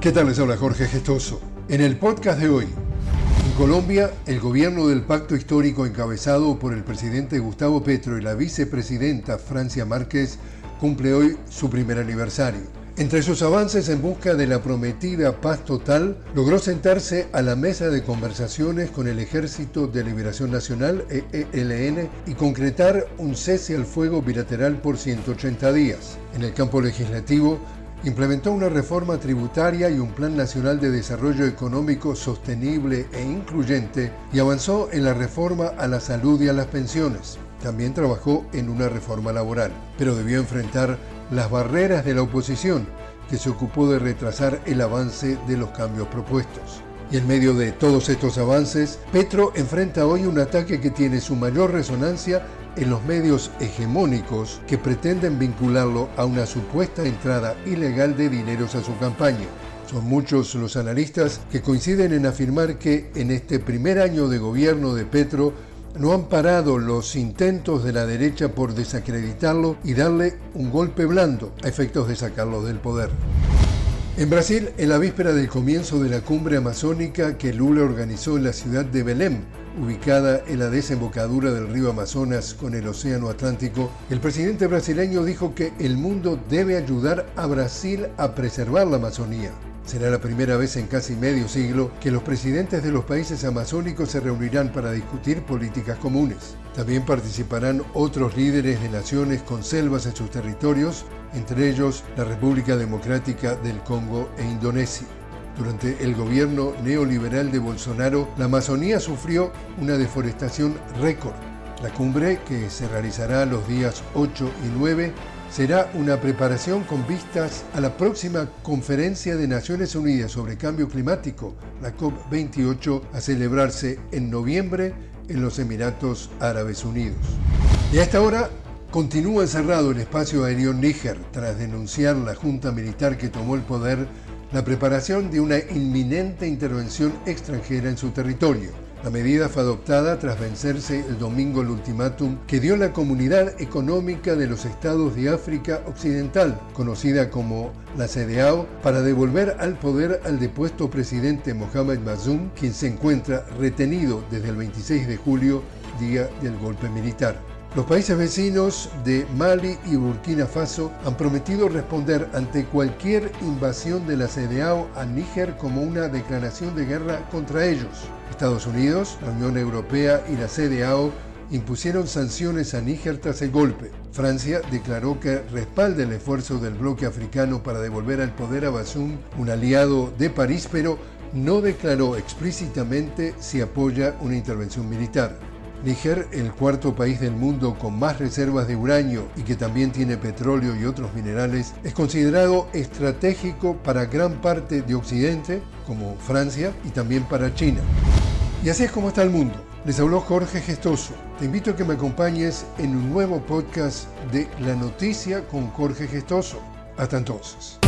¿Qué tal les habla Jorge Gestoso? En el podcast de hoy, en Colombia, el gobierno del pacto histórico encabezado por el presidente Gustavo Petro y la vicepresidenta Francia Márquez cumple hoy su primer aniversario. Entre sus avances en busca de la prometida paz total, logró sentarse a la mesa de conversaciones con el Ejército de Liberación Nacional, ELN, y concretar un cese al fuego bilateral por 180 días. En el campo legislativo, implementó una reforma tributaria y un plan nacional de desarrollo económico sostenible e incluyente y avanzó en la reforma a la salud y a las pensiones. También trabajó en una reforma laboral, pero debió enfrentar las barreras de la oposición, que se ocupó de retrasar el avance de los cambios propuestos. Y en medio de todos estos avances, Petro enfrenta hoy un ataque que tiene su mayor resonancia en los medios hegemónicos que pretenden vincularlo a una supuesta entrada ilegal de dineros a su campaña. Son muchos los analistas que coinciden en afirmar que en este primer año de gobierno de Petro no han parado los intentos de la derecha por desacreditarlo y darle un golpe blando a efectos de sacarlo del poder. En Brasil, en la víspera del comienzo de la cumbre amazónica que Lula organizó en la ciudad de Belém, ubicada en la desembocadura del río Amazonas con el Océano Atlántico, el presidente brasileño dijo que el mundo debe ayudar a Brasil a preservar la Amazonía. Será la primera vez en casi medio siglo que los presidentes de los países amazónicos se reunirán para discutir políticas comunes. También participarán otros líderes de naciones con selvas en sus territorios, entre ellos la República Democrática del Congo e Indonesia. Durante el gobierno neoliberal de Bolsonaro, la Amazonía sufrió una deforestación récord. La cumbre, que se realizará los días 8 y 9, será una preparación con vistas a la próxima conferencia de Naciones Unidas sobre Cambio Climático, la COP28, a celebrarse en noviembre en los Emiratos Árabes Unidos. Y a esta hora continúa encerrado el espacio aéreo Níger tras denunciar la junta militar que tomó el poder la preparación de una inminente intervención extranjera en su territorio. La medida fue adoptada tras vencerse el domingo el ultimátum que dio la Comunidad Económica de los Estados de África Occidental, conocida como la CDAO, para devolver al poder al depuesto presidente Mohamed Bazoum, quien se encuentra retenido desde el 26 de julio, día del golpe militar. Los países vecinos de Mali y Burkina Faso han prometido responder ante cualquier invasión de la CDAO a Níger como una declaración de guerra contra ellos. Estados Unidos, la Unión Europea y la CDAO impusieron sanciones a Níger tras el golpe. Francia declaró que respalda el esfuerzo del bloque africano para devolver al poder a Bazoum, un aliado de París, pero no declaró explícitamente si apoya una intervención militar. Níger, el cuarto país del mundo con más reservas de uranio y que también tiene petróleo y otros minerales, es considerado estratégico para gran parte de Occidente, como Francia, y también para China. Y así es como está el mundo. Les habló Jorge Gestoso. Te invito a que me acompañes en un nuevo podcast de La Noticia con Jorge Gestoso. Hasta entonces.